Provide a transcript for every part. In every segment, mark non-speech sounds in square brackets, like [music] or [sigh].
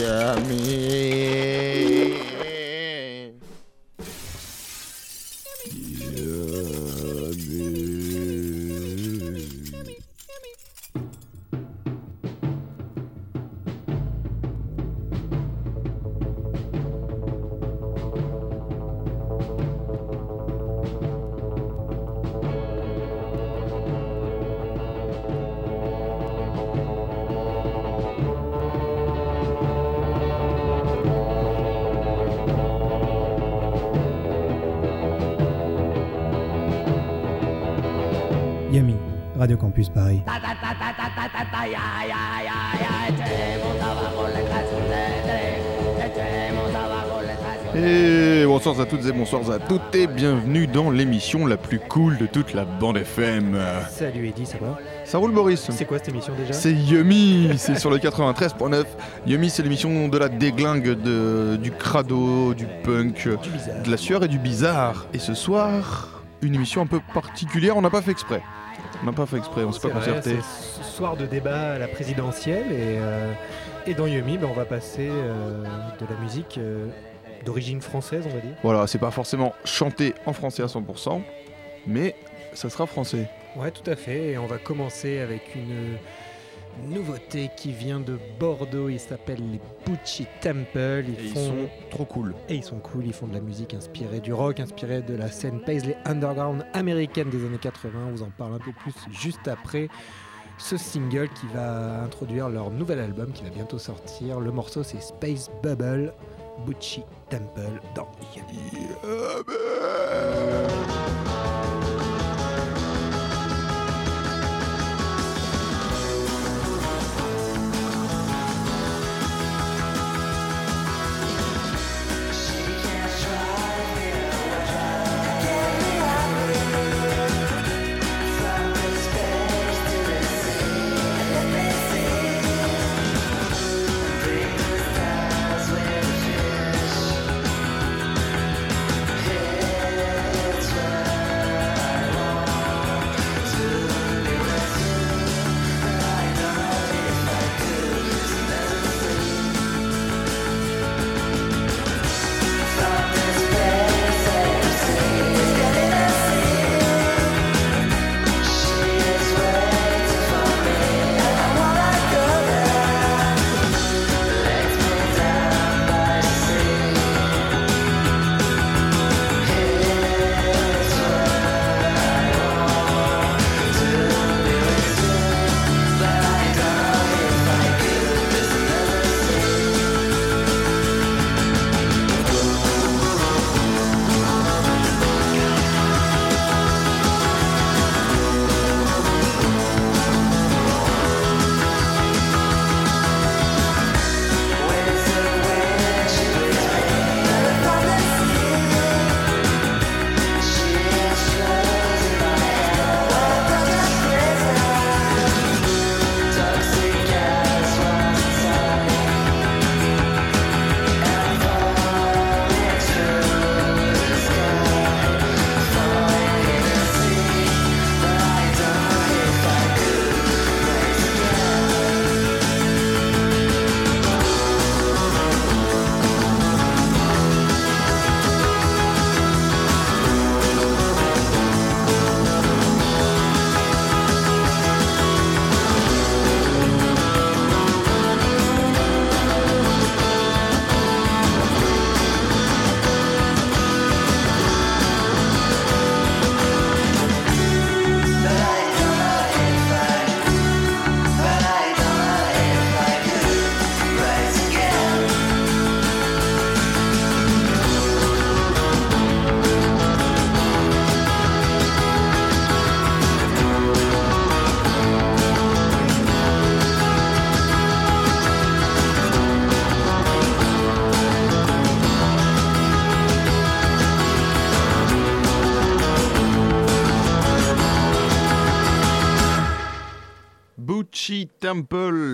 Yeah, I mean. Radio Campus Paris. Et bonsoir à toutes et bonsoir à toutes et bienvenue dans l'émission la plus cool de toute la bande FM. Salut Eddy, ça va? Ça roule Boris? C'est quoi cette émission déjà? C'est Yumi, c'est sur le 93.9. Yumi c'est l'émission de la déglingue, de, du crado, du punk, Du de la sueur et du bizarre. Et ce soir, une émission un peu particulière, on n'a pas fait exprès. On n'a pas fait exprès, on s'est pas concerté. ce soir de débat à la présidentielle et, euh, et dans Yumi, ben, on va passer euh, de la musique euh, d'origine française, on va dire. Voilà, c'est pas forcément chanté en français à 100%, mais ça sera français. Ouais, tout à fait. Et on va commencer avec une nouveauté qui vient de Bordeaux. Ils s'appellent les Bucci Temple. Ils Et ils font sont trop cool. Et ils sont cool, ils font de la musique inspirée du rock, inspirée de la scène Paisley Underground américaine des années 80. On vous en parle un peu plus juste après ce single qui va introduire leur nouvel album qui va bientôt sortir. Le morceau c'est Space Bubble, Bucci Temple dans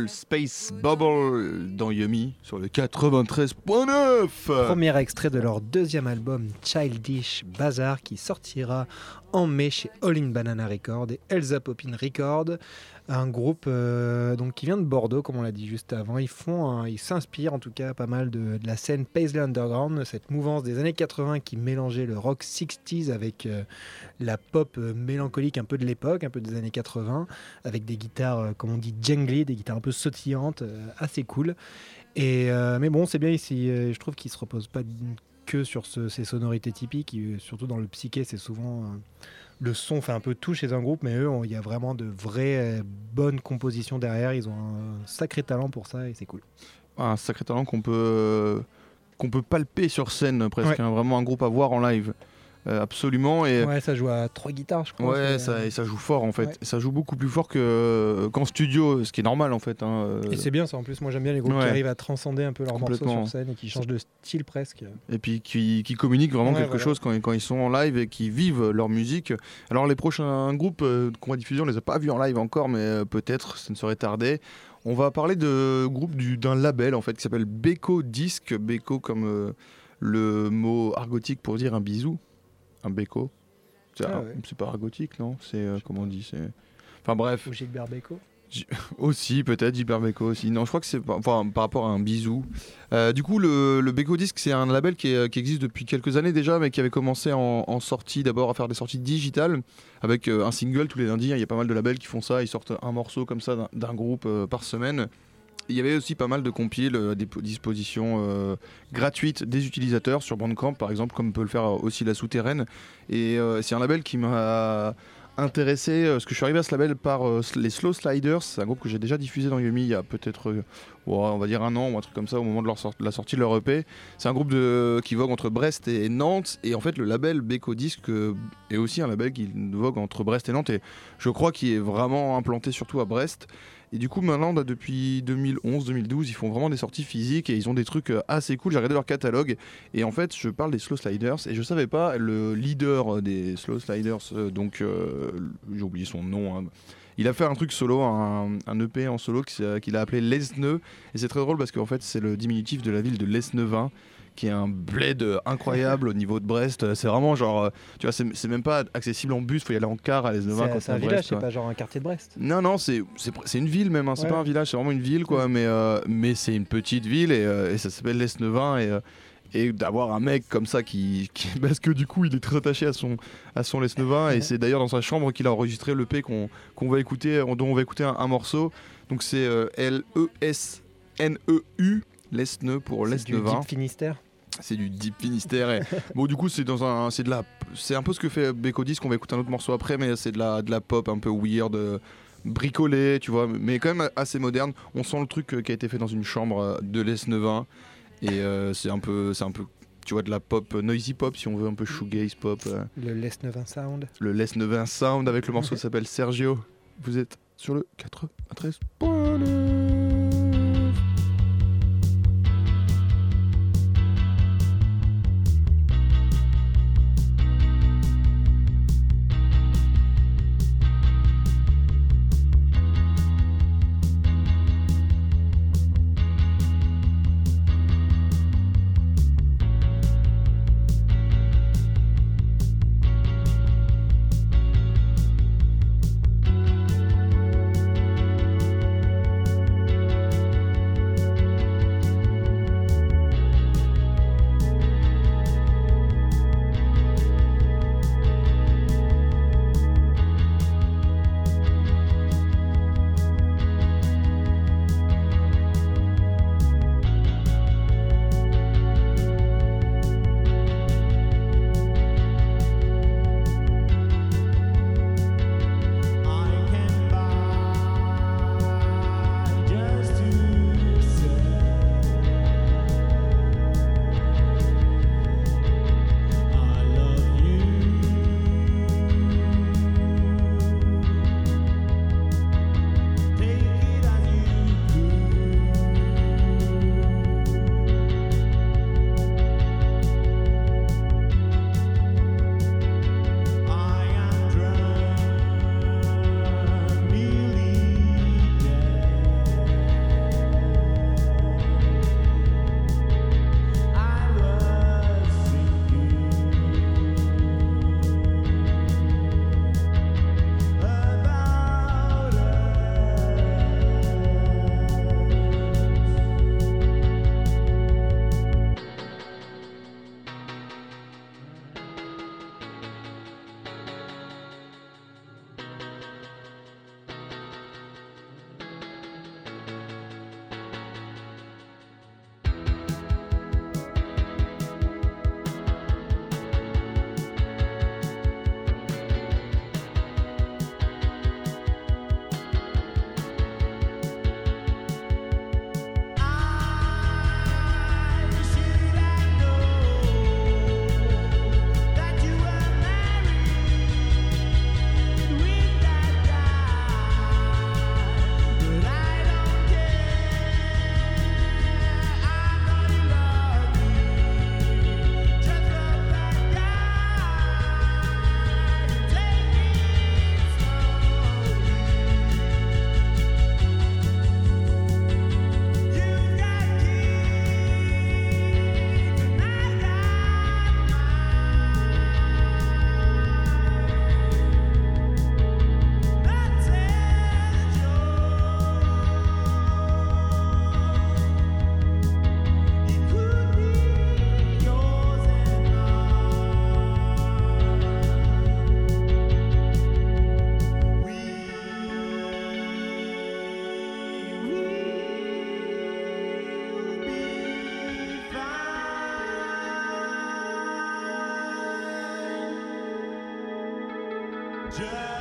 Space Bubble dans Yumi sur le 93.9. Premier extrait de leur deuxième album Childish Bazaar qui sortira en mai chez All in Banana Record et Elsa Poppin Record. Un groupe euh, donc qui vient de Bordeaux, comme on l'a dit juste avant. Ils font, ils s'inspirent en tout cas pas mal de, la scène Paisley Underground, cette mouvance des années 80 qui mélangeait le rock 60s avec euh, la pop euh, mélancolique un peu de l'époque, un peu des années 80, avec des guitares, comme on dit, jangly, des guitares un peu sautillantes, assez cool. Et, mais bon, c'est bien ici. je trouve qu'ils se reposent pas que sur ces sonorités typiques, surtout dans le psyché, c'est souvent le son fait un peu tout chez un groupe, mais eux, il y a vraiment de vraies bonnes compositions derrière. Ils ont un sacré talent pour ça et c'est cool. Un sacré talent qu'on peut, qu'on peut palper sur scène presque. Hein. vraiment un groupe à voir en live. Euh, absolument. Et... Ouais, ça joue à trois guitares, je crois. Ouais, ça, et ça joue fort en fait. Ça joue beaucoup plus fort que, qu'en studio, ce qui est normal en fait. Hein, euh. Et c'est bien ça en plus. Moi j'aime bien les groupes qui arrivent à transcender un peu leurs morceaux sur scène et qui changent de style presque. Et puis qui, qui communiquent vraiment quelque chose quand, quand, ils sont en live et qui vivent leur musique. Alors les prochains groupes euh, qu'on va diffuser, on les a pas vus en live encore, mais peut-être ça ne serait tardé. On va parler de groupe d'un label en fait qui s'appelle Beko Disc. Beko comme le mot argotique pour dire un bisou un béco. Ah c'est pas argotique, non? C'est euh, comment on dit C'est enfin bref. Ou Gilbert Béco. [laughs] Aussi, peut-être Gilbert Béco aussi. Non, je crois que c'est enfin, par rapport à un bisou. Euh, du coup, le, le Béco Disc, c'est un label qui, existe depuis quelques années déjà, mais qui avait commencé en, sortie d'abord à faire des sorties digitales avec euh, un single tous les lundis. Il y a pas mal de labels qui font ça. Ils sortent un morceau comme ça d'un groupe par semaine il y avait aussi pas mal de compiles euh, des dispositions euh, gratuites des utilisateurs sur Bandcamp, par exemple, comme peut le faire aussi la souterraine. Et euh, c'est un label qui m'a intéressé, parce que je suis arrivé à ce label par les Slow Sliders, c'est un groupe que j'ai déjà diffusé dans Yumi il y a peut-être, on va dire un an ou un truc comme ça, au moment de, la sortie de leur EP. C'est un groupe qui vogue entre Brest et Nantes, et en fait le label Beko Disc est aussi un label qui vogue entre Brest et Nantes, et je crois qu'il est vraiment implanté surtout à Brest. Et du coup, maintenant, bah, depuis 2011-2012, ils font vraiment des sorties physiques et ils ont des trucs euh, assez cool. J'ai regardé leur catalogue et en fait, je parle des Slow Sliders et je savais pas le leader des Slow Sliders, euh, donc euh, j'ai oublié son nom. Hein. Il a fait un truc solo, un, EP en solo qu'il a appelé Lesneux. Et c'est très drôle parce qu'en fait, c'est le diminutif de la ville de Lesneuvin qui est un bled incroyable au niveau de Brest. C'est vraiment genre, euh, tu vois, c'est même pas accessible en bus, faut y aller en car à l'Esnevin. C'est un village, c'est pas genre un quartier de Brest. Non, non, c'est une ville même, hein. c'est pas un village, c'est vraiment une ville quoi, mais, euh, mais c'est une petite ville et, euh, et ça s'appelle l'Esnevin et et d'avoir un mec comme ça qui, [laughs] parce que du coup il est très attaché à son à son Lesnevin et c'est d'ailleurs dans sa chambre qu'il a enregistré le P qu'on va écouter dont on va écouter un, morceau donc c'est L E S N E U Lesneux pour Lesnevin Finistère c'est du deep Finistère. [laughs] bon, du coup, c'est dans un, c'est de la, c'est un peu ce que fait Beko qu'on va écouter un autre morceau après, mais c'est de la, de la pop un peu weird, euh, bricolée, tu vois, mais quand même assez moderne. On sent le truc euh, qui a été fait dans une chambre euh, de l'Esnevin, et c'est un peu, c'est un peu, tu vois, de la pop, noisy pop, si on veut, un peu shoegaze pop. Le l'Esnevin Sound. Le l'Esnevin Sound avec le morceau qui s'appelle Sergio. Vous êtes sur le 93. just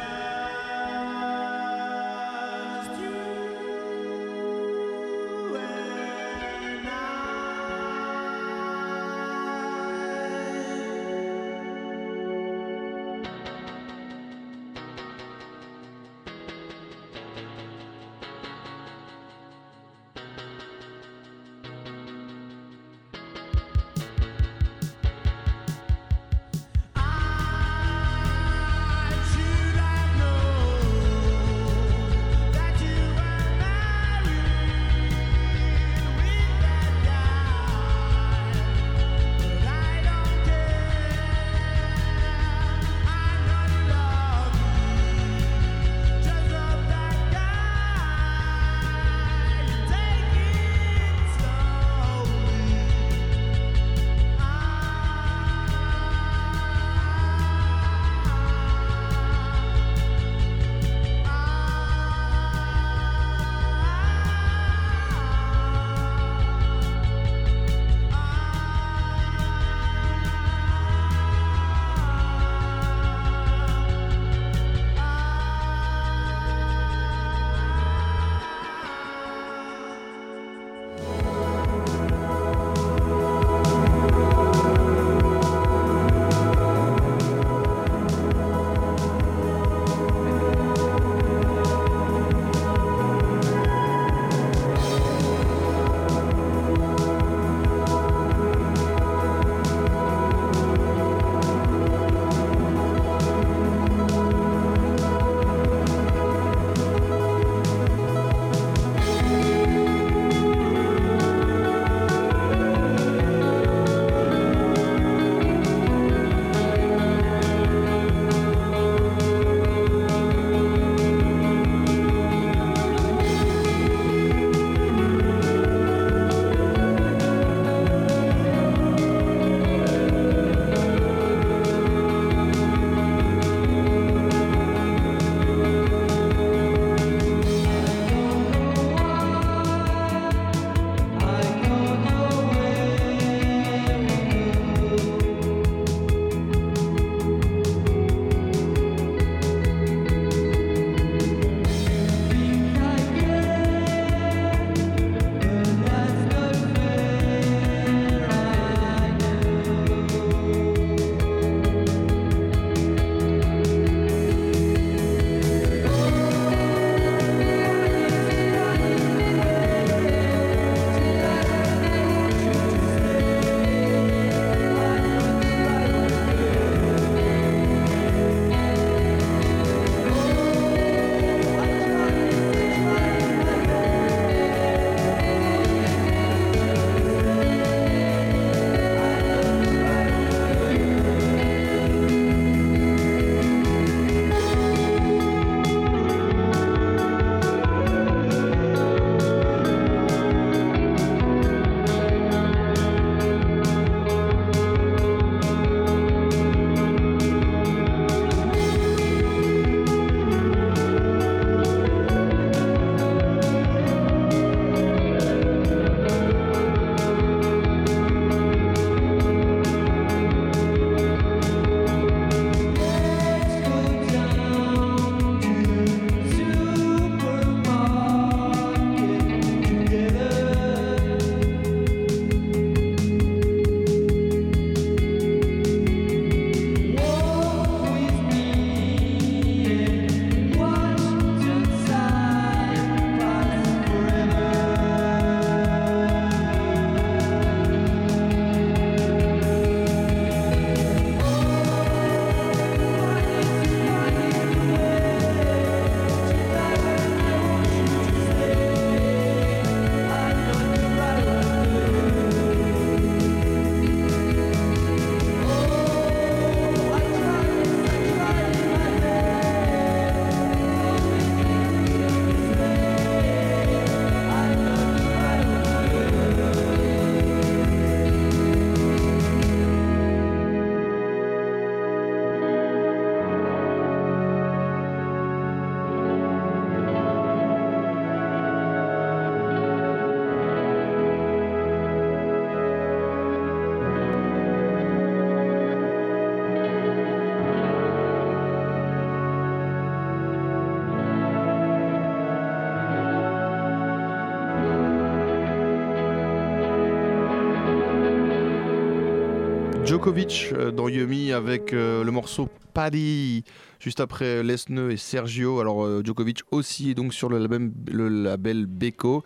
Djokovic dans Yumi avec le morceau Paddy juste après Lesneux et Sergio. Alors Djokovic aussi est donc sur le label, label Beko.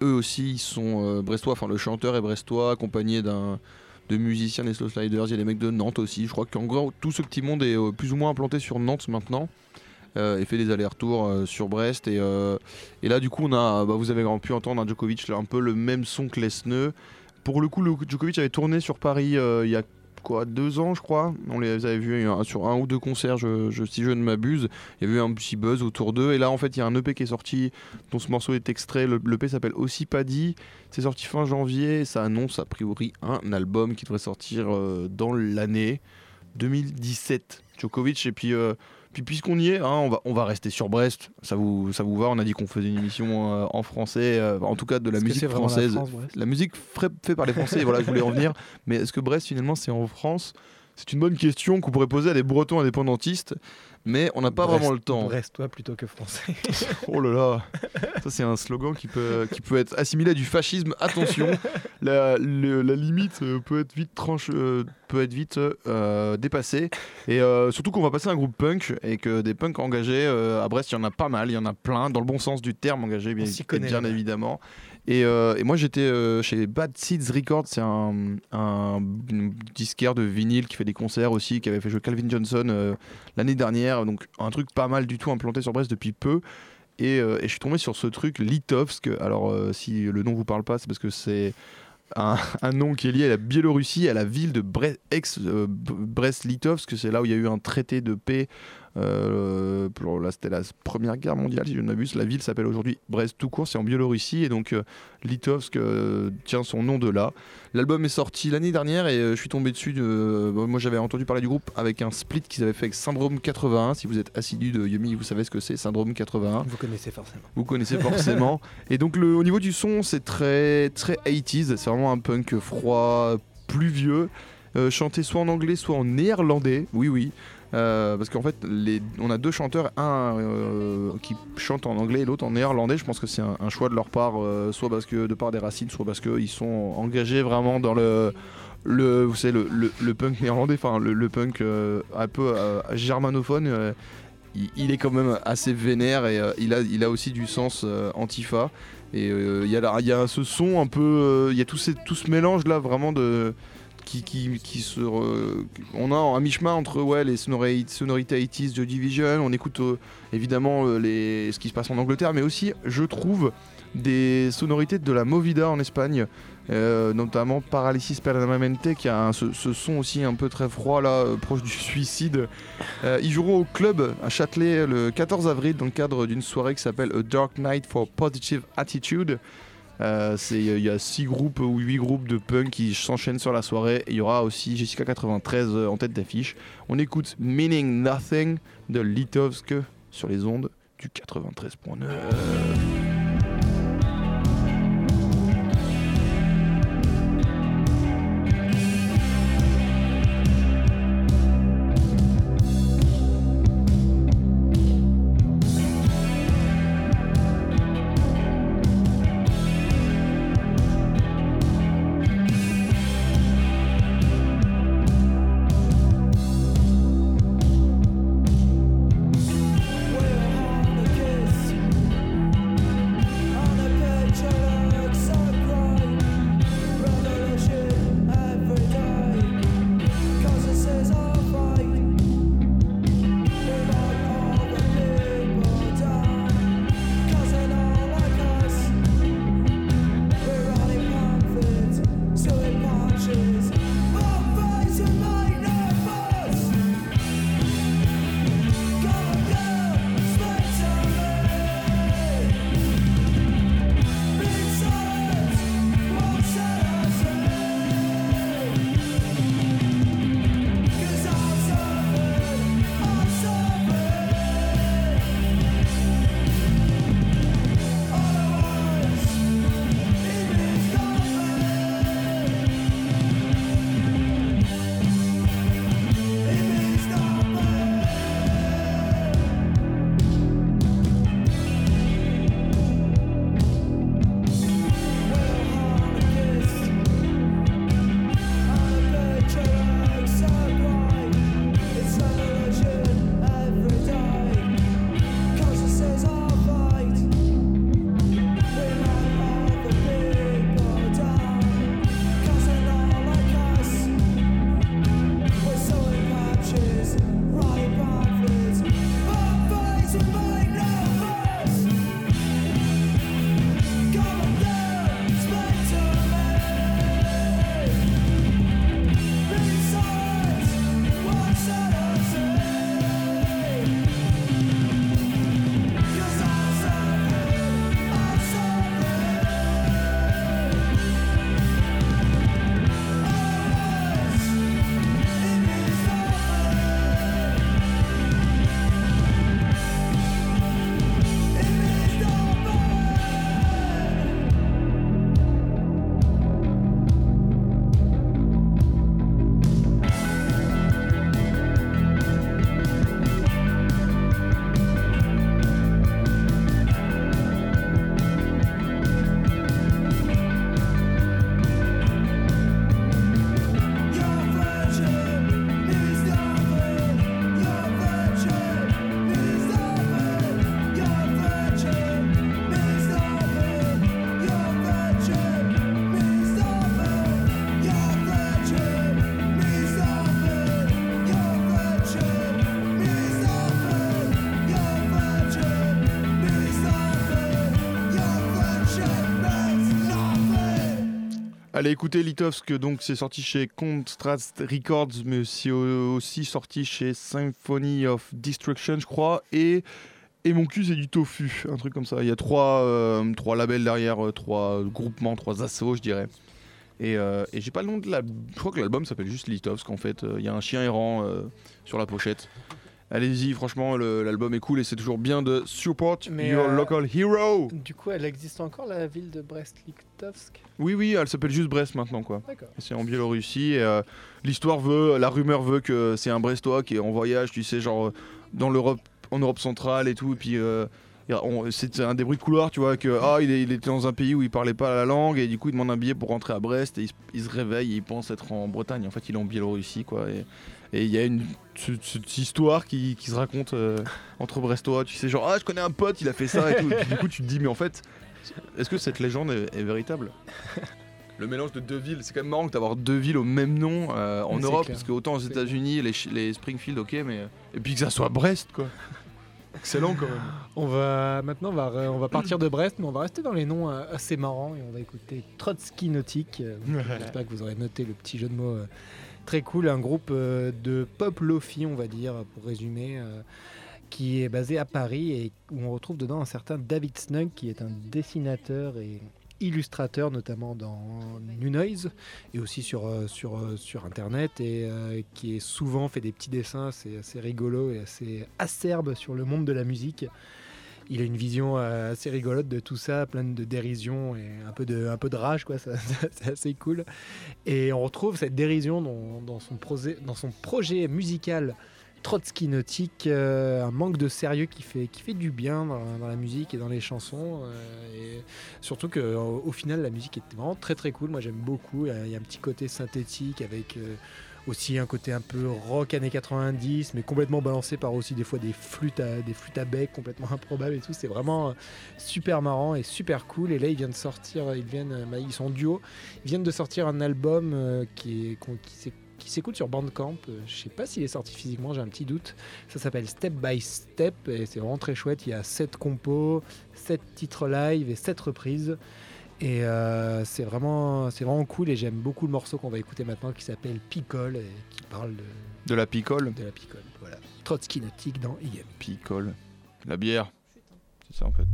Eux aussi ils sont brestois, enfin le chanteur est brestois accompagné d'un de musiciens des Slow Sliders, il y a des mecs de Nantes aussi. Je crois qu'en gros tout ce petit monde est plus ou moins implanté sur Nantes maintenant. Euh, et fait des allers-retours euh, sur Brest. Et, euh, et, là, du coup, on a, bah, vous avez pu entendre un Djokovic, un peu le même son que Lesneux. Pour le coup, le Djokovic avait tourné sur Paris il y a quoi deux ans je crois. On les avait vus sur un ou deux concerts si je ne m'abuse. Il y avait eu un petit buzz autour d'eux. Et là en fait il y a un EP qui est sorti dont ce morceau est extrait. l'EP s'appelle aussi Paddy c'est sorti fin janvier. Ça annonce a priori un album qui devrait sortir dans l'année 2017 Djokovic et puis puis puisqu'on y est, hein, on, va, on va rester sur Brest. Ça vous, ça vous va On a dit qu'on faisait une émission euh, en français, euh, en tout cas de la musique française. La, musique faite par les Français, voilà, je voulais en venir. Mais est-ce que Brest finalement c'est en France? C'est une bonne question qu'on pourrait poser à des Bretons indépendantistes mais on n'a pas vraiment le temps. Reste-toi plutôt que français. [laughs] oh là là, ça c'est un slogan qui peut, qui peut être assimilé à du fascisme. Attention, [laughs] la, la limite euh, peut être vite tranche, euh, peut être vite euh, dépassée. Et surtout qu'on va passer à un groupe punk et que des punks engagés à Brest, il y en a pas mal, il y en a plein, dans le bon sens du terme engagé, bien, bien évidemment. Euh, et, moi j'étais euh, chez Bad Seeds Records, c'est un, disquaire de vinyle qui fait des concerts aussi, qui avait fait jouer Calvin Johnson euh, l'année dernière, donc un truc pas mal du tout implanté sur Brest depuis peu. Et, je suis tombé sur ce truc Litovsk. Alors si le nom vous parle pas, c'est parce que c'est [laughs] un, nom qui est lié à la Biélorussie, à la ville de Bre ex-Brest-Litovsk, c'est là où il y a eu un traité de paix euh, là, c'était la Première Guerre mondiale, si je ne m'abuse. La ville s'appelle aujourd'hui Brest tout court, c'est en Biélorussie. Et donc, euh, Litovsk euh, tient son nom de là. L'album est sorti l'année dernière et je suis tombé dessus. moi, j'avais entendu parler du groupe avec un split qu'ils avaient fait avec Syndrome 81. Si vous êtes assidu de Yumi, vous savez ce que c'est, Syndrome 81. Vous connaissez forcément. Vous connaissez forcément. [laughs] et donc, le, au niveau du son, c'est très, très 80s. C'est vraiment un punk froid, pluvieux. chanté soit en anglais, soit en néerlandais. Oui, oui. Euh, parce qu'en fait, on a deux chanteurs, un euh, qui chante en anglais et l'autre en néerlandais. Je pense que c'est un, choix de leur part, euh, soit parce que de part des racines, soit parce qu'ils sont engagés vraiment dans le, vous savez, le, punk néerlandais, enfin le, punk un peu germanophone. Il, est quand même assez vénère et il, a, aussi du sens antifa. Et il y, a, ce son un peu, il y a tout ce mélange là vraiment de on a un mi-chemin entre ouais, les sonorités, sonorités 80 de Division, on écoute euh, évidemment euh, ce qui se passe en Angleterre, mais aussi, je trouve, des sonorités de la Movida en Espagne, euh, notamment Paralysis Permanente, qui a ce, son aussi un peu très froid, là, proche du suicide. ils joueront au club à Châtelet le 14 avril dans le cadre d'une soirée qui s'appelle A Dark Night for Positive Attitude. Euh, il y a 6 groupes ou 8 groupes de punk qui s'enchaînent sur la soirée. Il y aura aussi Jessica 93 euh, en tête d'affiche. On écoute Meaning Nothing de Litovsk sur les ondes du 93.9. Allez écoutez Litovsk, donc c'est sorti chez Contrast Records, mais c'est aussi sorti chez Symphony of Destruction, je crois, et et mon cul c'est du tofu, un truc comme ça. Il y a trois, euh, trois labels derrière, euh, trois groupements, trois assos, je dirais. Et, euh, et j'ai pas le nom de la. Je crois que l'album s'appelle juste Litovsk en fait. Il y a un chien errant sur la pochette. Allez-y, franchement, l'album est cool et c'est toujours bien de support your local hero. Du coup, elle existe encore la ville de Brest-Litovsk? Oui, oui, elle s'appelle juste Brest maintenant, quoi. C'est en Biélorussie. L'histoire veut, la rumeur veut que c'est un Brestois qui est en voyage, tu sais, genre dans l'Europe en Europe centrale et tout. Et puis euh, c'est un des bruits de couloir, tu vois, que ah, il, il, était dans un pays où il parlait pas la langue et du coup il demande un billet pour rentrer à Brest et il, se réveille et il pense être en Bretagne. En fait, il est en Biélorussie, quoi. Et, il y a une cette histoire qui, se raconte euh, entre Brestois. Tu sais, genre, ah, je connais un pote, il a fait ça et tout. Et du coup, tu te dis, mais en fait, est-ce que cette légende est, véritable? Le mélange de deux villes, c'est quand même marrant d'avoir deux villes au même nom euh, en Europe, parce que autant aux États-Unis, les, les, Springfield, ok, mais et puis que ça soit Brest, quoi. [laughs] Excellent quand même. On va maintenant on va, on va partir de Brest, mais on va rester dans les noms euh, assez marrants et on va écouter Trotsky Nautique. Euh, j'espère que vous aurez noté le petit jeu de mots euh, très cool. Un groupe de pop lofi, on va dire, pour résumer, qui est basé à Paris et où on retrouve dedans un certain David Snug, qui est un dessinateur et illustrateur notamment dans New et aussi sur, euh, euh, internet et euh, qui est souvent fait des petits dessins c'est assez rigolo et assez acerbe sur le monde de la musique. Il a une vision assez rigolote de tout ça, pleine de dérision et un peu de, un peu de rage, quoi. [laughs] c'est assez cool. Et on retrouve cette dérision dans, son, projet, dans son projet musical Trotsky nautique, euh, un manque de sérieux qui fait, qui fait du bien dans, la musique et dans les chansons. Euh, et surtout qu'au au final, la musique est vraiment très très cool. Moi j'aime beaucoup. Il y, a un petit côté synthétique avec euh, aussi un côté un peu rock années 90, mais complètement balancé par aussi des fois des flûtes à, des flûtes à bec complètement [laughs] improbables et tout. C'est vraiment super marrant et super cool. Et là, ils viennent sortir, ils, viennent, bah, ils sont duo, ils viennent de sortir un album qui, est, qui qui s'écoute sur Bandcamp. Euh, je sais pas s'il est sorti physiquement, j'ai un petit doute. Ça s'appelle Step by Step et c'est vraiment très chouette. Il y a 7 compos, 7 titres live et 7 reprises. Et euh, c'est vraiment, c'est vraiment cool et j'aime beaucoup le morceau qu'on va écouter maintenant qui s'appelle Picole et qui parle de, de la picole. De la picole, voilà. Trotsky nautique dans IM. Picole. La bière. C'est ça en fait.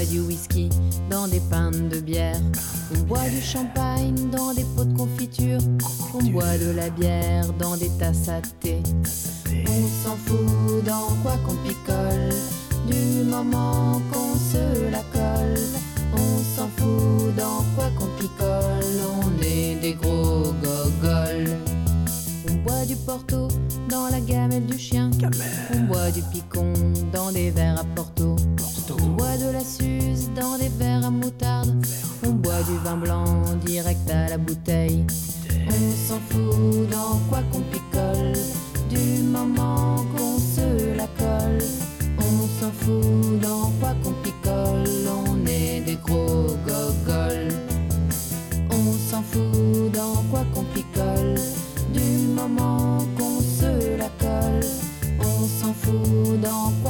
On boit du whisky dans des pintes de bière. On boit du champagne dans des pots de confiture. On boit de la bière dans des tasses à thé. On s'en fout dans quoi qu'on picole. Du moment qu'on se la colle. On s'en fout dans quoi qu'on picole. On est des gros gogoles. On boit du porto dans la gamelle du chien. On boit du picon dans des verres à porto. On boit de la suze dans des verres à moutarde. On boit du vin blanc direct à la bouteille. On s'en fout dans quoi qu'on picole. Du moment qu'on se la colle. On s'en fout dans quoi qu'on picole. On est des gros gogoles. On s'en fout dans quoi qu'on picole. Du moment qu'on se la colle. On s'en fout dans quoi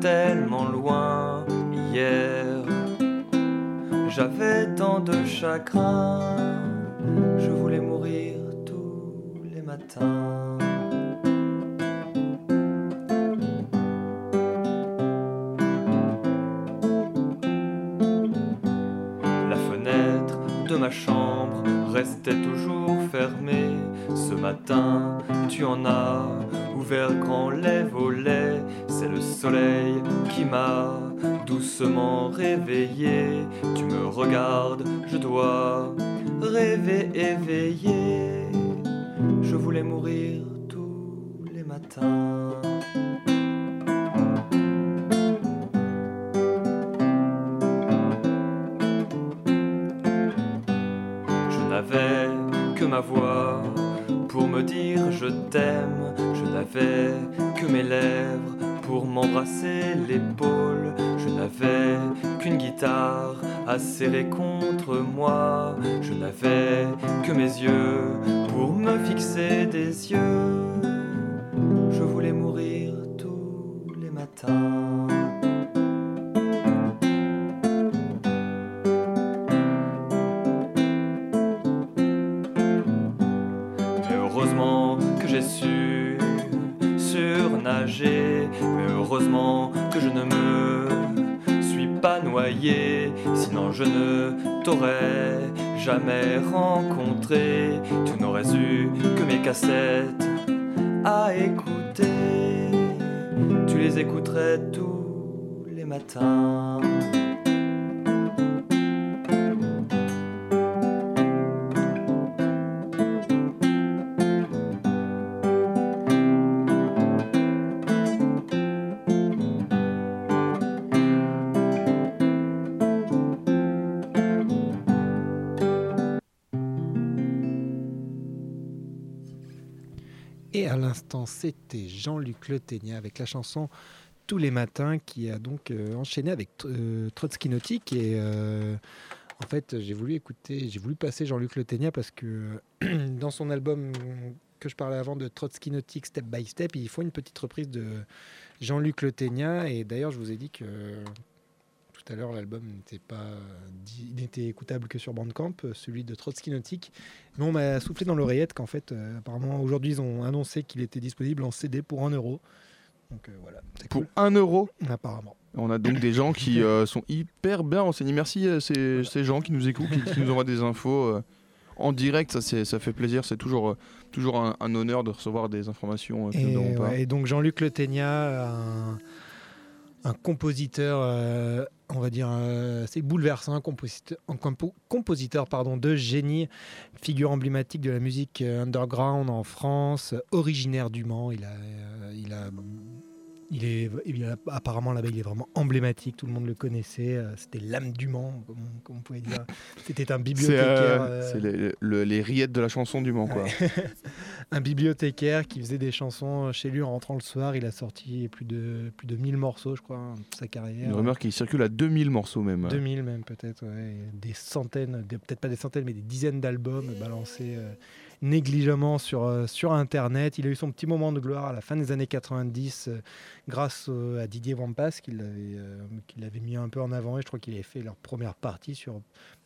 tellement loin, hier j'avais tant de chagrin, je voulais mourir tous les matins. ma chambre restait toujours fermée. Ce matin, tu en as grand les volets. C'est le soleil qui m'a doucement réveillé. Tu me regardes, je dois rêver éveillé. Je voulais mourir tous les matins. Dire je t'aime. Je n'avais que mes lèvres pour m'embrasser l'épaule. Je n'avais qu'une guitare à serrer contre moi. Je n'avais que mes yeux pour me fixer des yeux. Je voulais mourir tous les matins. Sinon je ne t'aurais jamais rencontré. Tu n'aurais eu que mes cassettes à écouter. Tu les écouterais tous les matins. C'était Jean-Luc Le avec la chanson Tous les matins qui a donc euh, enchaîné avec euh, Trotsky Nautique. Et euh, en fait j'ai voulu écouter, j'ai voulu passer Jean-Luc Le parce que [clears throat] dans son album que je parlais avant de Trotsky Nautique Step by Step, il faut une petite reprise de Jean-Luc Le et d'ailleurs je vous ai dit que tout à l'heure, l'album n'était pas n'était écoutable que sur Bandcamp, celui de Trotsky Nautique. Mais on m'a soufflé dans l'oreillette qu'en fait, euh, apparemment, aujourd'hui, ils ont annoncé qu'il était disponible en CD pour 1 euro. Donc euh, voilà. Pour 1 euro? Apparemment. On a donc des gens qui euh, sont hyper bien renseignés. Merci à ces, gens qui nous écoutent, qui, nous envoient des infos en direct, ça, ça fait plaisir. C'est toujours, toujours un, honneur de recevoir des informations. et, et, donc Jean-Luc Le un, un compositeur on va dire, euh, c'est bouleversant, un compositeur, pardon, de génie, figure emblématique de la musique euh, underground en France, originaire du Mans. Il a, euh, il a il est, apparemment là-bas, il est vraiment emblématique. Tout le monde le connaissait. Euh, c'était l'âme du Mans, comme, on pouvait dire. [laughs] C'était un bibliothécaire. C'est euh, les rillettes de la chanson du Mans, quoi. [laughs] un bibliothécaire qui faisait des chansons chez lui en rentrant le soir. Il a sorti plus de plus de 1000 morceaux, je crois, hein, toute sa carrière. Une rumeur qui circule à 2000 morceaux même. 2000 même peut-être. Des centaines, peut-être pas des centaines, mais des dizaines d'albums balancés. Euh, négligemment sur, euh, sur Internet. Il a eu son petit moment de gloire à la fin des années 90 euh, grâce à Didier Vampas euh, qui l'avait mis un peu en avant et je crois qu'il avait fait leur première partie sur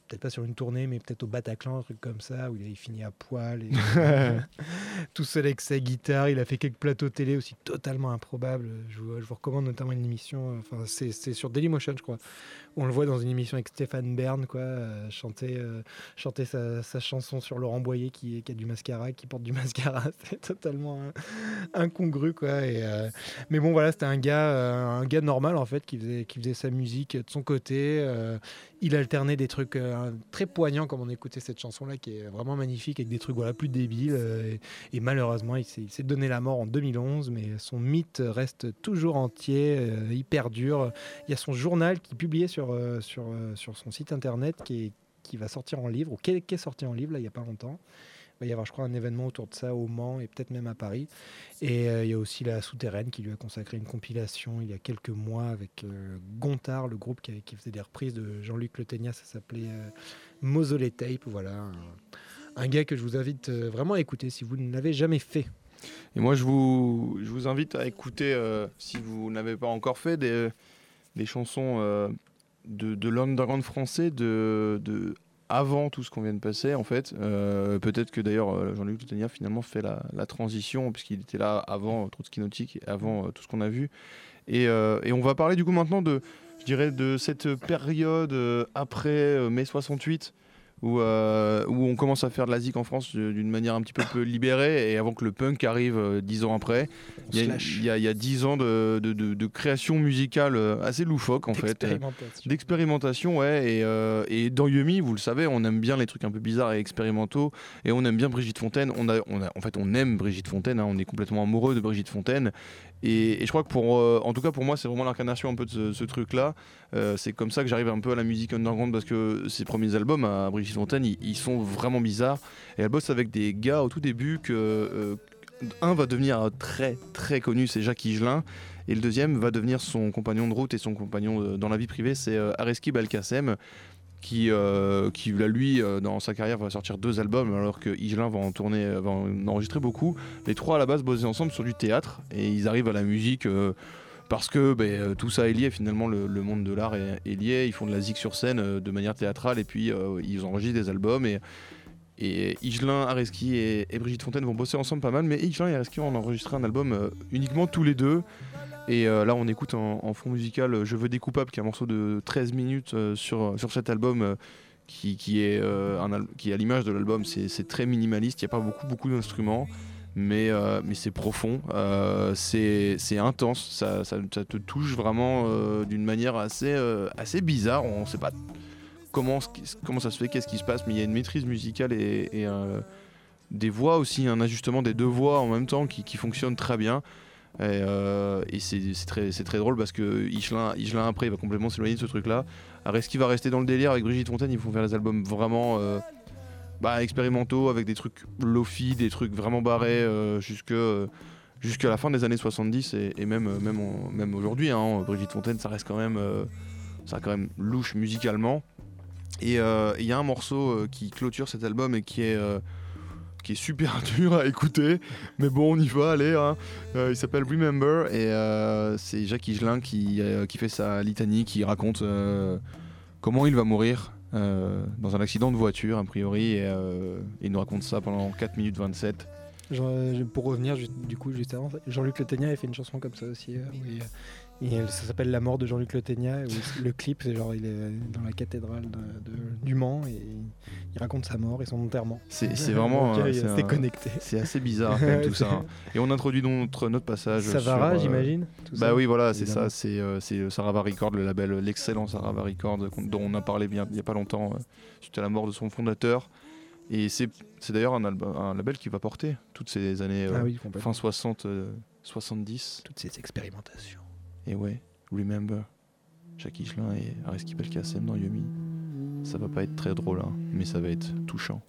peut-être pas sur une tournée, mais peut-être au Bataclan, un truc comme ça, où il avait fini à poil, et [laughs] [laughs] tout seul avec sa guitare. Il a fait quelques plateaux télé aussi totalement improbables. Je vous, je vous recommande notamment une émission, enfin c'est, sur Dailymotion, je crois, on le voit dans une émission avec Stéphane Bern, quoi, euh, chanter, euh, chanter sa, chanson sur Laurent Boyer qui, qui, a du mascara, qui porte du [laughs] mascara. C'est totalement incongru, quoi. Et, euh, mais bon, voilà, c'était un gars, un gars normal en fait, qui faisait, qui faisait sa musique de son côté. il alternait des trucs très poignants, comme on écoutait cette chanson-là, qui est vraiment magnifique, avec des trucs voilà plus débiles. Et, malheureusement, il s'est donné la mort en 2011, mais son mythe reste toujours entier, hyper dur. Il y a son journal qui publiait sur euh, sur, sur, sur son site internet qui, est, qui va sortir en livre, ou qui est, sorti en livre là, il n'y a pas longtemps. Va y avoir, je crois, un événement autour de ça au Mans et peut-être même à Paris. Et euh, il y a aussi la Souterraine qui lui a consacré une compilation il y a quelques mois avec euh, Gontard, le groupe qui, faisait des reprises de Jean-Luc Le Ténia. Ça s'appelait euh, Mausolée Tape. Voilà, un, gars que je vous invite vraiment à écouter si vous ne l'avez jamais fait. Et moi, je vous, invite à écouter, si vous n'avez pas encore fait, des, chansons de, de l'underground français de avant tout ce qu'on vient de passer, en fait. Euh, peut-être que d'ailleurs euh, Jean-Luc Toutania finalement fait la, transition, puisqu'il était là avant Trotsky Nautique, avant euh, tout ce qu'on a vu. Et, et, on va parler du coup maintenant de, je dirais, de cette période après mai 68, où, euh, où, on commence à faire de la zik en France d'une manière un petit peu libérée et avant que le punk arrive euh, dix ans après. Il y, a, il y, a, dix ans de, de, de, de, création musicale assez loufoque en fait. D'expérimentation, ouais. Et, euh, et, dans Yumi, vous le savez, on aime bien les trucs un peu bizarres et expérimentaux et on aime bien Brigitte Fontaine. On a, on a en fait, on aime Brigitte Fontaine, hein, on est complètement amoureux de Brigitte Fontaine. Et, je crois que pour, euh, en tout cas pour moi, c'est vraiment l'incarnation un peu de ce, truc-là. Euh, c'est comme ça que j'arrive un peu à la musique underground parce que ses premiers albums à Brigitte Fontaine, ils, sont vraiment bizarres. Et elle bosse avec des gars au tout début que euh, un va devenir très très connu, c'est Jacques Higelin. Et le deuxième va devenir son compagnon de route et son compagnon dans la vie privée, c'est Areski Belkacem. Qui, euh, lui, euh, dans sa carrière, va sortir deux albums, alors que Higelin va en tourner, va en enregistrer beaucoup. Les trois, à la base, bossaient ensemble sur du théâtre, et ils arrivent à la musique euh, parce que ben, tout ça est lié, finalement, le, monde de l'art est, lié. Ils font de la zik sur scène euh, de manière théâtrale, et puis euh, ils enregistrent des albums. Et, et Higelin, Areski et, Brigitte Fontaine vont bosser ensemble pas mal, mais Higelin et Areski vont enregistrer un album euh, uniquement tous les deux. Et euh, là, on écoute en, fond musical euh, Je veux des qui est un morceau de 13 minutes euh, sur, sur cet album qui, qui, est, qui à l'image de l'album. C'est très minimaliste, il n'y a pas beaucoup, beaucoup d'instruments, mais, mais c'est profond, c'est intense, ça, ça, ça, te touche vraiment d'une manière assez, assez bizarre. On ne sait pas comment, comment ça se fait, qu'est-ce qui se passe, mais il y a une maîtrise musicale et, et des voix aussi, un ajustement des deux voix en même temps qui, qui fonctionne très bien. Et, euh, et c'est très, très drôle parce que Higelin, Higelin après il va complètement s'éloigner de ce truc là. Areski va rester dans le délire avec Brigitte Fontaine, ils vont faire des albums vraiment euh, bah, expérimentaux avec des trucs lofi, des trucs vraiment barrés euh, jusque, jusqu'à la fin des années 70 et, même, même, même aujourd'hui. Hein, Brigitte Fontaine ça reste quand même, ça quand même louche musicalement. Et il y a un morceau qui clôture cet album et qui est qui est super [laughs] dur à écouter, mais bon, on y va, allez. Hein. Euh, il s'appelle Remember et euh, c'est Jacques Higelin qui, euh, qui fait sa litanie, qui raconte comment il va mourir dans un accident de voiture, a priori, et il nous raconte ça pendant 4 minutes 27. Genre, pour revenir du coup juste avant, Jean-Luc Le Ténia a fait une chanson comme ça aussi. Oui. Et ça s'appelle La mort de Jean-Luc Le Ténia. Le clip, c'est genre il est dans la cathédrale de, de, du Mans et il raconte sa mort et son enterrement. C'est vraiment c'est connecté. C'est assez bizarre quand même, [laughs] tout ça. Hein. Et on introduit notre, notre passage. Savara, euh, j'imagine. Bah oui, voilà, c'est ça. C'est euh, Sarava Record, le label, l'excellent Sarava Record dont on a parlé bien il y a pas longtemps euh, suite à la mort de son fondateur. Et c'est d'ailleurs un, un, label qui va porter toutes ces années ah oui, fin 60, 70. Toutes ces expérimentations. Et ouais, Remember, Jacques Higelin et Areski Belkacem dans Yumi. Ça va pas être très drôle, hein, mais ça va être touchant.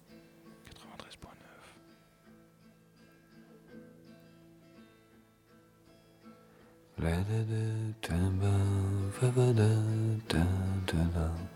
93.9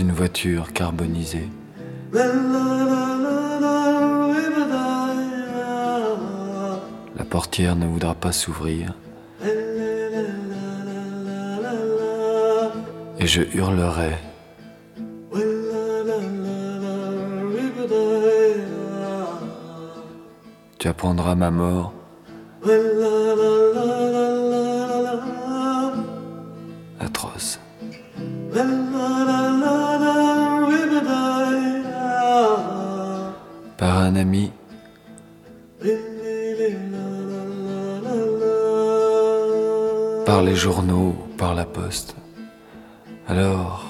une voiture carbonisée. La portière ne voudra pas s'ouvrir. Et je hurlerai. Tu apprendras ma mort. Par les journaux, par la poste. Alors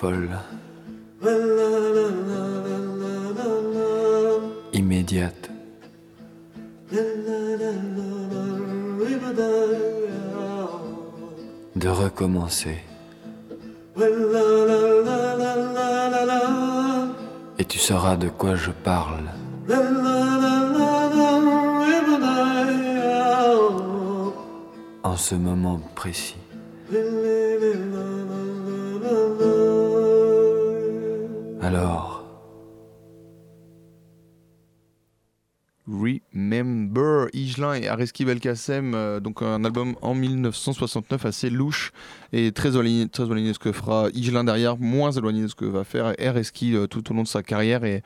folle, immédiate. De recommencer. Et tu sauras de quoi je parle. En ce moment précis. Et Areski Belkacem, euh, donc un album en 1969 assez louche et très éloigné, très éloigné de ce que fera Igelin derrière, moins éloigné de ce que va faire Areski euh, tout au long de sa carrière et,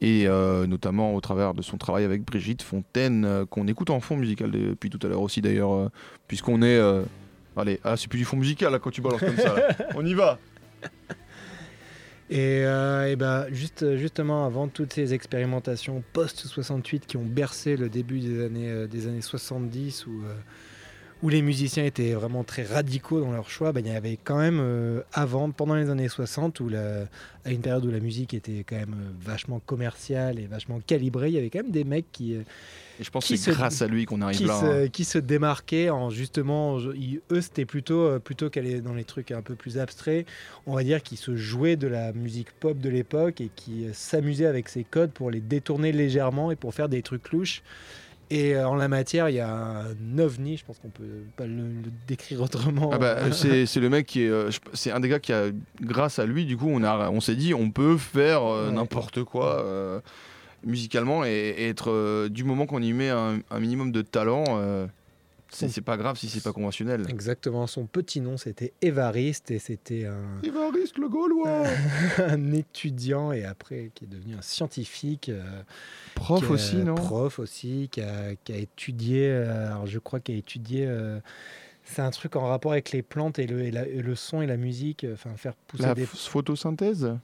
et euh, notamment au travers de son travail avec Brigitte Fontaine, euh, qu'on écoute en fond musical depuis tout à l'heure aussi d'ailleurs, euh, puisqu'on est... allez, ah, c'est plus du fond musical là, quand tu balances comme ça. là. [laughs] On y va Et, euh, ben, juste, justement, avant toutes ces expérimentations post-68 qui ont bercé le début des années, euh, des années 70, où, euh, où les musiciens étaient vraiment très radicaux dans leur choix, ben, il y avait quand même avant, pendant les années 60, où à une période où la musique était quand même vachement commerciale et vachement calibrée, il y avait quand même des mecs qui, Et je pense que c'est grâce à lui qu'on arrive qui, là. se, hein. qui se démarquaient en justement, eux c'était plutôt euh, plutôt qu'aller dans les trucs un peu plus abstraits, on va dire qu'ils se jouaient de la musique pop de l'époque et qui s'amusaient avec ces codes pour les détourner légèrement et pour faire des trucs louches. Et euh, en la matière, il y a un ovni, je pense qu'on peut pas le, le décrire autrement. Ah bah, [laughs] c'est le mec qui est. euh, c'est un des gars qui a. Grâce à lui, du coup, on, a, on s'est dit, on peut faire euh, Ouais. n'importe quoi euh, musicalement et, et être. euh, du moment qu'on y met un, un minimum de talent, euh, c'est pas grave si c'est pas conventionnel. Exactement, son petit nom c'était Évariste et c'était un, Évariste le Gaulois [laughs] un étudiant et après qui est devenu un scientifique. euh, Prof a- aussi, non? Prof aussi, qui a, qui a étudié, euh, alors je crois qu'il a étudié, euh, c'est un truc en rapport avec les plantes et le, et la- et le son et la musique, enfin faire pousser La des... photosynthèse?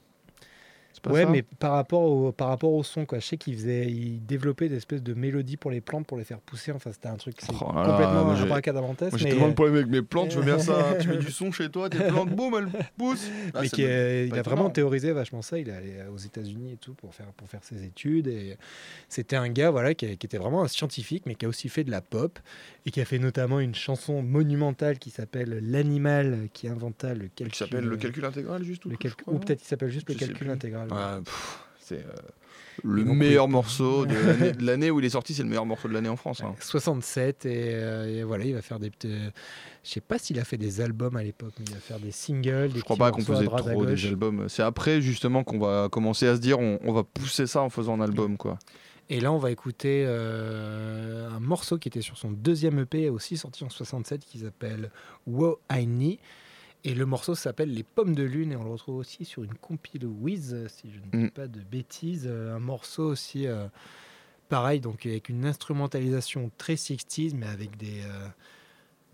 Pas Ouais, ça mais par rapport au, par rapport au son, quoi. Je sais qu'il faisait, il développait des espèces de mélodies pour les plantes pour les faire pousser. Enfin, c'était un truc Oh complètement abracadabrantesque, j'ai tellement de euh, problèmes avec mes plantes, je veux bien ça. [laughs] tu mets du son chez toi, tes plantes, boum, elles poussent. Ah, mais ça qui est- il a vraiment théorisé vachement ça. Il est allé aux États-Unis et tout pour faire, pour faire ses études. Et c'était un gars voilà, qui, qui était vraiment un scientifique, mais qui a aussi fait de la pop et qui a fait notamment une chanson monumentale qui s'appelle L'animal qui inventa le calcul. Qui s'appelle le calcul intégral, juste ou peut-être il s'appelle juste le Je calcul plus. Ouais, pff, c'est euh, le meilleur morceau [laughs] de l'année- où il est sorti, c'est le meilleur morceau de l'année en France. hein. 67 et, euh, et voilà, il va faire des petits. Je sais pas s'il a fait des albums à l'époque, mais il va faire des singles. Des Je crois pas qu'on faisait trop des albums. C'est après justement qu'on va commencer à se dire on, on va pousser ça en faisant un album quoi. Et là, on va écouter euh, un morceau qui était sur son deuxième EP, aussi sorti en 67, qui s'appelle Wow I Need. Et le morceau s'appelle Les Pommes de Lune, et on le retrouve aussi sur une compile Wiz, si je ne dis Mm. pas de bêtises. Euh, Un morceau aussi euh, pareil, donc avec une instrumentalisation très 60s, mais avec des, euh,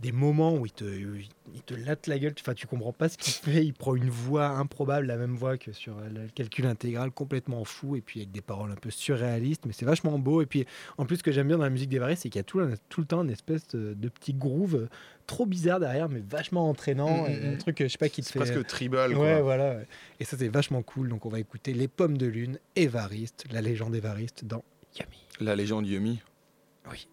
des moments où il te, il te latte la gueule. Enfin, tu comprends pas ce qu'il fait. Il prend une voix improbable, la même voix que sur euh, le calcul intégral, complètement fou, et puis avec des paroles un peu surréalistes, mais c'est vachement beau. Et puis, en plus, ce que j'aime bien dans la musique des Varese, c'est qu'il y a tout, tout le temps une espèce de, de petit groove euh, trop bizarre derrière, mais vachement entraînant. Mm, et mm, un truc, euh, je sais pas, qui te C'est fait. presque tribal quoi. Ouais, voilà. Et ça, c'est vachement cool. Donc, on va écouter Les Pommes de Lune, Évariste, la légende Évariste dans Yummy. La légende Yumi. Oui,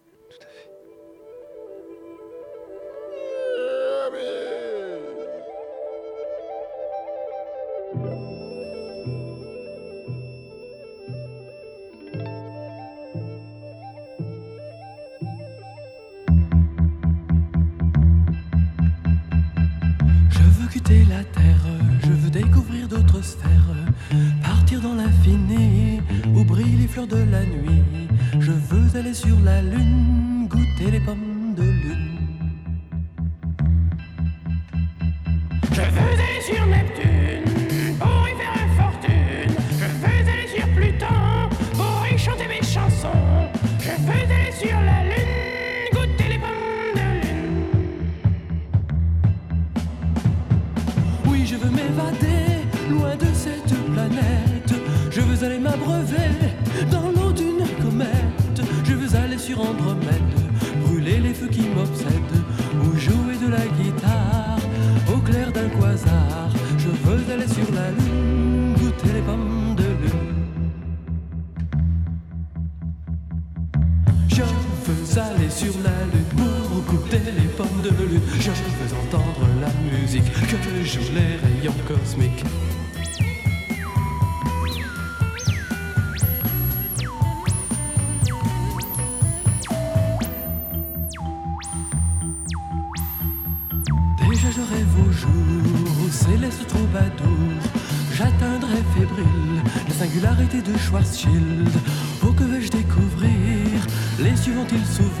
musique que jouent les rayons cosmiques. Déjà je au céleste troubadour J'atteindrai fébrile la singularité de Schwarzschild Oh que vais-je découvrir? Les cieux vont-ils s'ouvrir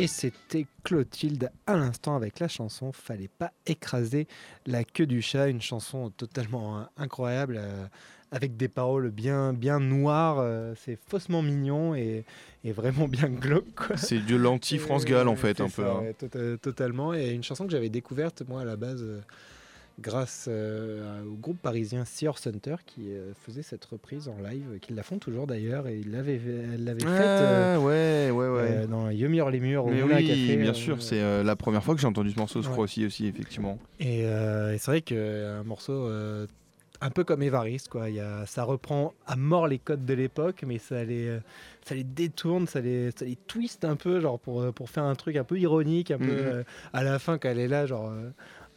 Et c'était Clotilde à l'instant avec la chanson Fallait pas écraser la queue du chat, une chanson totalement incroyable euh, avec des paroles bien, bien noires. euh, c'est faussement mignon et, et vraiment bien glauque. C'est de l'anti-France Gall en fait, un ça, peu. hein. ouais, tota- totalement. Et une chanson que j'avais découverte moi à la base euh, grâce euh, au groupe parisien Sea Horse Hunter qui euh, faisait cette reprise en live, qu'ils la font toujours d'ailleurs et ils l'avaient elle l'avait faite. euh, Ah, ouais, ouais, ouais. euh, dans Yomir les murs au Mais oui, Café, bien sûr, c'est la première fois que j'ai entendu ce morceau, je Ouais. crois aussi, aussi effectivement. Et, et c'est vrai qu'un morceau un peu comme Évariste, quoi. Il y a, ça reprend à mort les codes de l'époque, mais ça les, ça les détourne, ça les, ça les twist un peu, genre pour, pour faire un truc un peu ironique, un peu Mhm. euh, à la fin quand elle est là, genre. euh,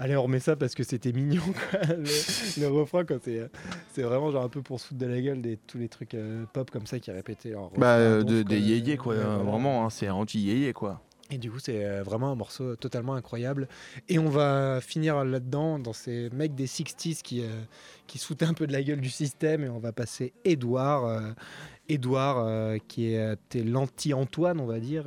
Allez, on remet ça parce que c'était mignon, [laughs] quoi. Le, le refrain, quand c'est, c'est vraiment genre un peu pour se foutre de la gueule des tous les trucs euh, pop comme ça qui répétaient. leur Bah, euh, de- des quoi. yéyés, quoi, Ouais, voilà. vraiment, hein, c'est anti-yéyé, quoi. Et du coup, c'est euh, vraiment un morceau totalement incroyable. Et on va finir là-dedans, dans ces mecs des 60s qui, euh, qui foutaient un peu de la gueule du système. Et on va passer Edouard. Edouard, qui était l'anti-Antoine, on va dire.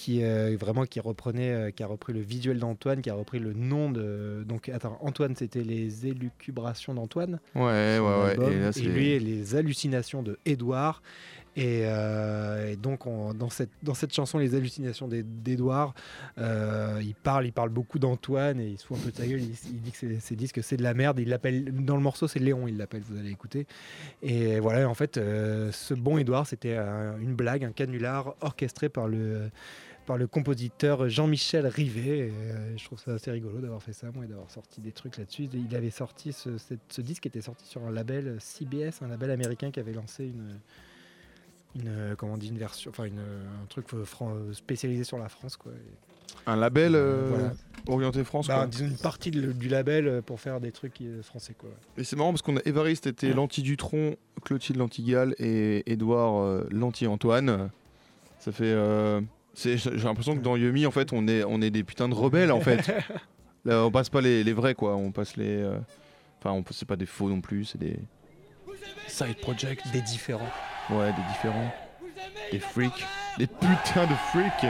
Qui euh, vraiment qui reprenait euh, qui a repris le visuel d'Antoine qui a repris le nom de donc attends Antoine c'était les élucubrations d'Antoine. Ouais, ouais, ouais. album, Et là, et lui les hallucinations de Édouard. Et, euh, et donc on- dans cette dans cette chanson les hallucinations euh, il parle il parle beaucoup d'Antoine et il se fout un peu de sa gueule. Il, il dit que c'est- ses disques c'est de la merde. Il l'appelle dans le morceau c'est Léon il l'appelle vous allez écouter et voilà en fait euh, ce bon Édouard c'était un- une blague un canular orchestré par le par le compositeur Jean-Michel Rivet. Et, euh, je trouve ça assez rigolo d'avoir fait ça, moi, et d'avoir sorti des trucs là-dessus. Il avait sorti ce, cette- ce disque était sorti sur un label CBS, un label américain qui avait lancé une, une euh, comment on dit, une version, enfin une, un truc spécialisé sur la France, quoi. Et, Un label euh, voilà. orienté France, Bah, quoi. une partie de- du label pour faire des trucs français, quoi. Et c'est marrant parce qu'on a Évariste était l'anti-Dutron, Clotilde l'anti-Gall et Édouard euh, l'anti-Antoine. Ça fait. euh, J'ai l'impression que dans Yumi, en fait, on est, on est des putains de rebelles, en fait. [laughs] Là, on passe pas les, les vrais, quoi. On passe les. euh, Enfin, on c'est pas des faux non plus, c'est des. Side projects. Des différents. Ouais, des différents. Des freaks. Des putains de freaks.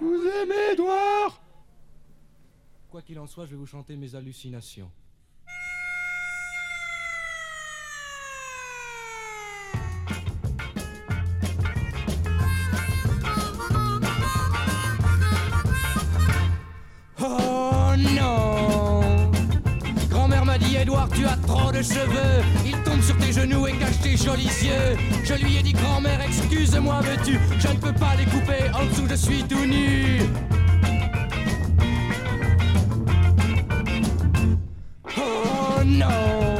Vous aimez Édouard Quoi qu'il en soit, je vais vous chanter mes hallucinations. Tu as trop de cheveux. Il tombe sur tes genoux et cache tes jolis yeux. Je lui ai dit grand-mère, excuse-moi, veux-tu? Je ne peux pas les couper, en dessous je suis tout nu. Oh non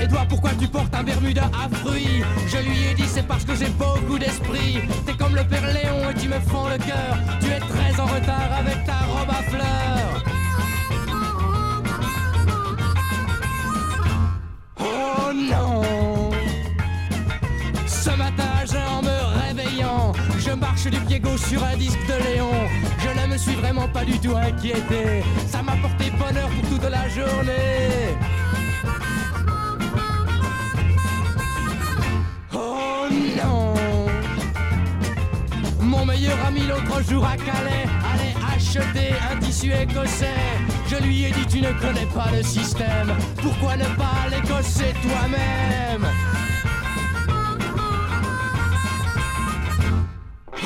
Edouard, pourquoi tu portes un Bermuda à fruits Je lui ai dit c'est parce que j'ai beaucoup d'esprit. T'es comme le père Léon et tu me fends le cœur. Tu es très en retard avec ta robe à fleurs. Du pied gauche sur un disque de Léon. Je l'aime suis vraiment pas du tout inquiété. Ça m'a porté bonheur pour toute la journée. Oh non Mon meilleur ami l'autre jour à Calais allait acheter un tissu écossais. Je lui ai dit tu ne connais pas le système. Pourquoi ne pas l'écosser toi-même?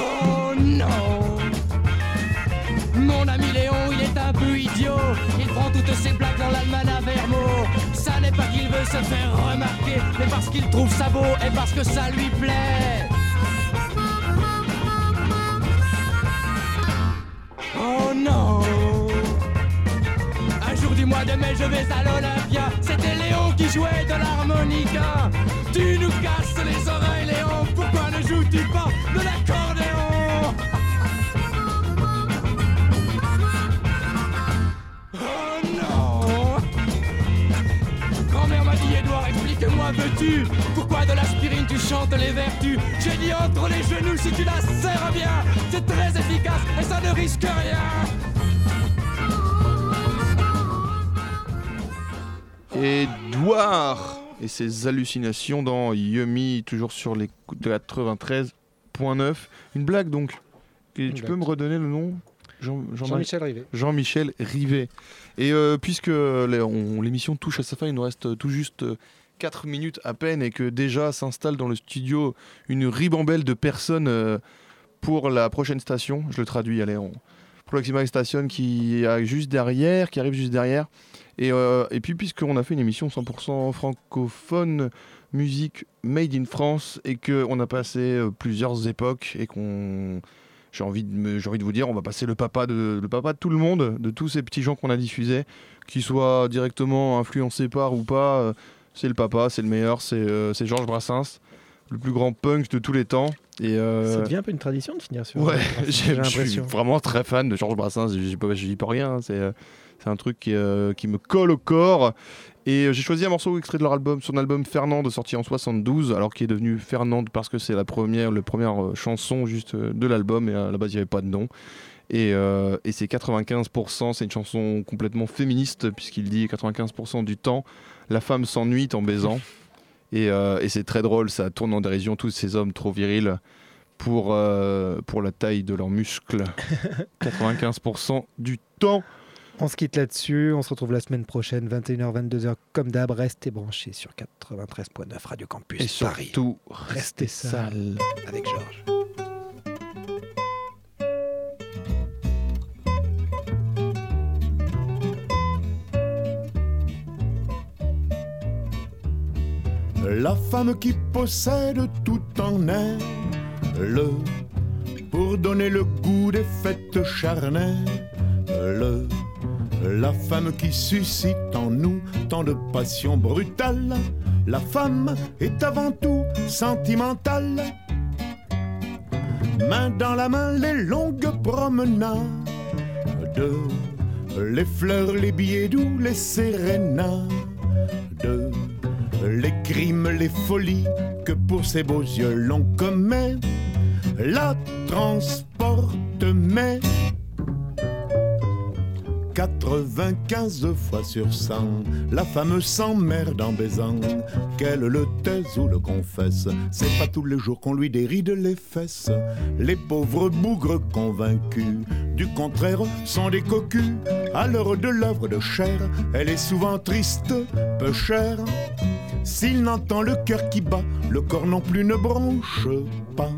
Oh non Mon ami Léon, il est un peu idiot. Il prend toutes ses blagues dans l'almanach Vermo. Ça n'est pas qu'il veut se faire remarquer, mais parce qu'il trouve ça beau et parce que ça lui plaît. Oh non Un jour du mois de mai, je vais à l'Olympia. C'était Léon qui jouait de l'harmonica. Tu nous casses les oreilles, Léon. Pourquoi ne joues-tu pas de l'accordéon veux-tu Pourquoi de l'aspirine tu chantes les vertus J'ai dit entre les genoux si tu la serres bien C'est très efficace et ça ne risque rien Edouard et ses hallucinations dans Yumi, toujours sur les coups de 93.9. Une blague donc. Et tu blague. peux me redonner le nom Jean- Jean- Jean-Michel Rivet. Jean-Michel Rivet. Et euh, puisque on- l'émission touche à sa fin, il nous reste tout juste 4 minutes à peine et que déjà s'installe dans le studio une ribambelle de personnes euh, pour la prochaine station. Je le traduis, allez, on... Proxima Station qui est juste derrière, qui arrive juste derrière. Et, euh, et puis puisqu'on a fait une émission 100% francophone, musique made in France, et qu'on a passé euh, plusieurs époques, et qu'on... J'ai envie, de j'ai envie de vous dire, on va passer le papa, de, le papa de tout le monde, de tous ces petits gens qu'on a diffusés, qu'ils soient directement influencés par ou pas. C'est le papa, c'est le meilleur, c'est euh, c'est Georges Brassens, le plus grand punk de tous les temps. Et, euh, Ça devient un peu une tradition de finir sur. Ouais, j'ai- je suis l'impression. vraiment très fan de Georges Brassens. Je dis pas, dis pas rien. hein, C'est, euh, c'est un truc qui, qui me colle au corps. Et j'ai choisi un morceau extrait de leur album, son album Fernande, sorti en 72, alors qui est devenu Fernande parce que c'est la première, la première chanson juste de l'album. Et à la base, il n'y avait pas de nom. Et, euh, et c'est 95%, c'est une chanson complètement féministe, puisqu'il dit 95% du temps, la femme s'ennuie en baisant. Et, euh, et c'est très drôle, ça tourne en dérision tous ces hommes trop virils pour, euh, pour la taille de leurs muscles. [laughs] 95% du temps. On se quitte là-dessus. On se retrouve la semaine prochaine, 21h, 22h, comme d'hab. Restez branchés sur 93.9 Radio Campus Et Paris. surtout, Restez sales avec Georges. La femme qui possède tout en elle, pour donner le goût des fêtes charnelles, la femme qui suscite en nous tant de passion brutale, la femme est avant tout sentimentale. Main dans la main, les longues promenades, les fleurs, les billets doux, les sérénades les crimes, les folies que pour ces beaux yeux l'on commet, la transporte, mais 95 fois sur 100, la femme s'emmerde en baisant, qu'elle le taise ou le confesse. C'est pas tous les jours qu'on lui déride les fesses. Les pauvres bougres convaincus du contraire sont des cocus. À l'heure de l'œuvre de chair, elle est souvent triste, peu chère. S'il n'entend le cœur qui bat, le corps non plus ne bronche pas.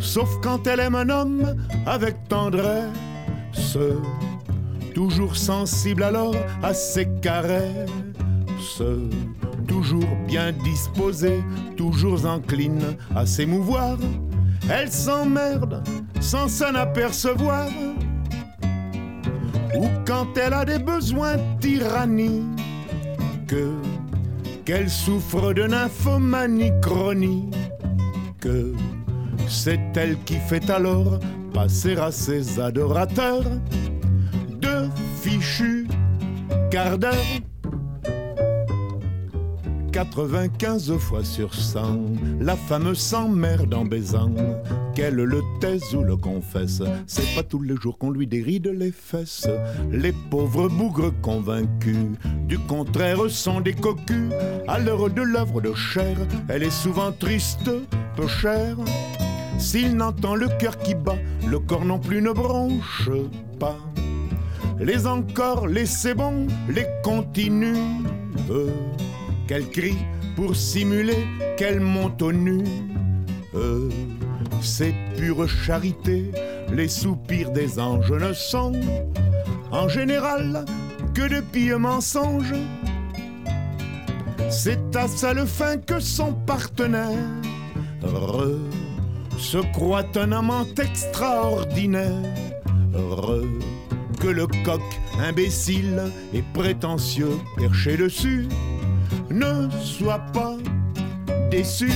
Sauf quand elle aime un homme avec tendresse, toujours sensible alors à ses caresses, toujours bien disposée, toujours encline à s'émouvoir. Elle s'emmerde sans s'en apercevoir. Ou quand elle a des besoins tyranniques, qu'elle souffre de nymphomanie chronique, c'est elle qui fait alors passer à ses adorateurs de fichus quart d'heure. 95 fois sur 100, la femme s'emmerde en baisant. Qu'elle le taise ou le confesse, c'est pas tous les jours qu'on lui déride les fesses. Les pauvres bougres convaincus, du contraire, sont des cocus. À l'heure de l'œuvre de chair, elle est souvent triste, peu chère. S'il n'entend le cœur qui bat, le corps non plus ne bronche pas. Les encore, les c'est bon, les continue qu'elle crie pour simuler qu'elle monte au nu. Euh, c'est pure charité, les soupirs des anges ne sont en général que de pieux mensonges. C'est à le fin que son partenaire se croit un amant extraordinaire. que le coq imbécile et prétentieux perché dessus ne sois pas déçu.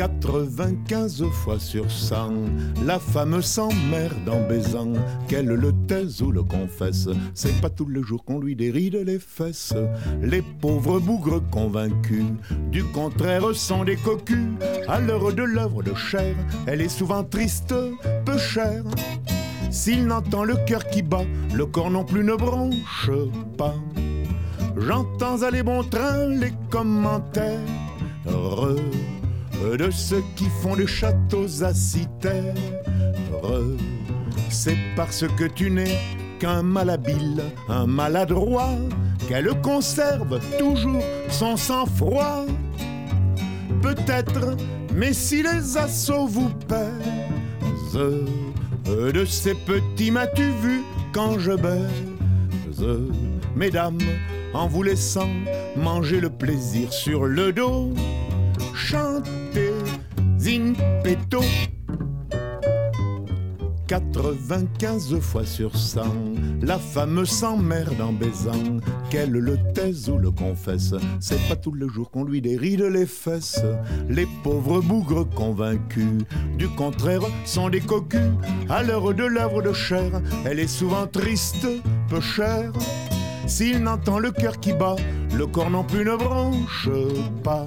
95 fois sur 100, la femme s'emmerde en baisant, qu'elle le taise ou le confesse. C'est pas tous les jours qu'on lui déride les fesses. Les pauvres bougres convaincus, du contraire, sont des cocus. À l'heure de l'œuvre de chair, elle est souvent triste, peu chère. S'il n'entend le cœur qui bat, le corps non plus ne bronche pas. J'entends à les bons trains les commentaires de ceux qui font des châteaux à citer. C'est parce que tu n'es qu'un malhabile, un maladroit, qu'elle conserve toujours son sang-froid. Peut-être, mais si les assauts vous pèsent, de ces petits m'as-tu vu quand je baise, mesdames, en vous laissant manger le plaisir sur le dos. Chantez in petto. 95 fois sur 100, la femme s'emmerde en baisant, qu'elle le taise ou le confesse. C'est pas tous les jours qu'on lui déride les fesses. Les pauvres bougres convaincus, du contraire, sont des cocus. À l'heure de l'œuvre de chair, elle est souvent triste, peu chère. S'il n'entend le cœur qui bat, le corps non plus ne branche pas.